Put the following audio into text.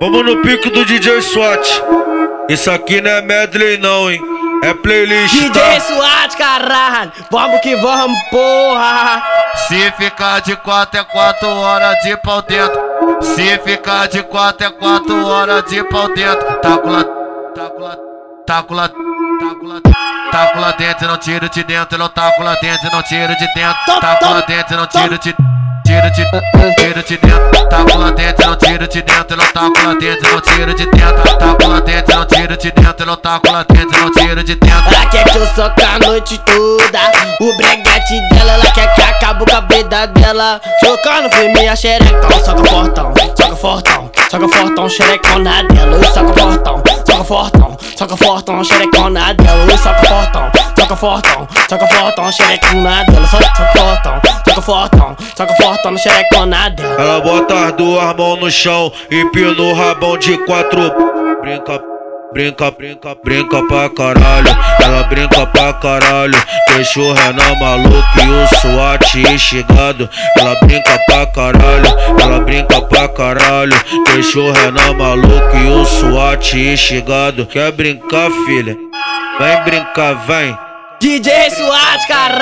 Vamos no pico do DJ SWAT. Isso aqui não é medley não, hein? É playlist, DJ tá? SWAT, caralho. Vamos que vamos, porra. Se ficar de quatro é quatro horas de pau dentro. Se ficar de quatro é quatro horas de pau dentro. Taco lá, taco lá, taco lá, taco lá, taco lá dentro, não tiro de dentro, não taco lá dentro, não tiro de dentro. Taco lá dentro, não tiro de tiro de tiro de dentro. Taco lá dentro, não tiro de dentro, não taco lá dentro, não tiro de dentro. Taco lá dentro, não tiro de dentro, não taco lá dentro, não tiro de dentro. Ela quer que eu soque a noite toda. O breguete dela, ela quer que acabe com a vida dela. Jocando foi minha xerecão, soca fortão, soca fortão, soca fortão, xerecona dela. Eu soca fortão, soca fortão, soca fortão, xerecona dela. Eu soca fortão, soca fortão, soca fortão, xerecona dela. Soca fortão, soca fortão, soca fortão, xerecona dela. Ela bota as duas mãos no chão, empina o rabão de quatro. Brinca, brinca, brinca, brinca pra caralho. Ela brinca pra caralho. Deixa o Renan maluco e o SWAT instigado. Ela brinca pra caralho. Ela brinca pra caralho. Deixa o Renan maluco e o SWAT instigado. Quer brincar, filha? Vem brincar, vem. DJ SWAT, caralho.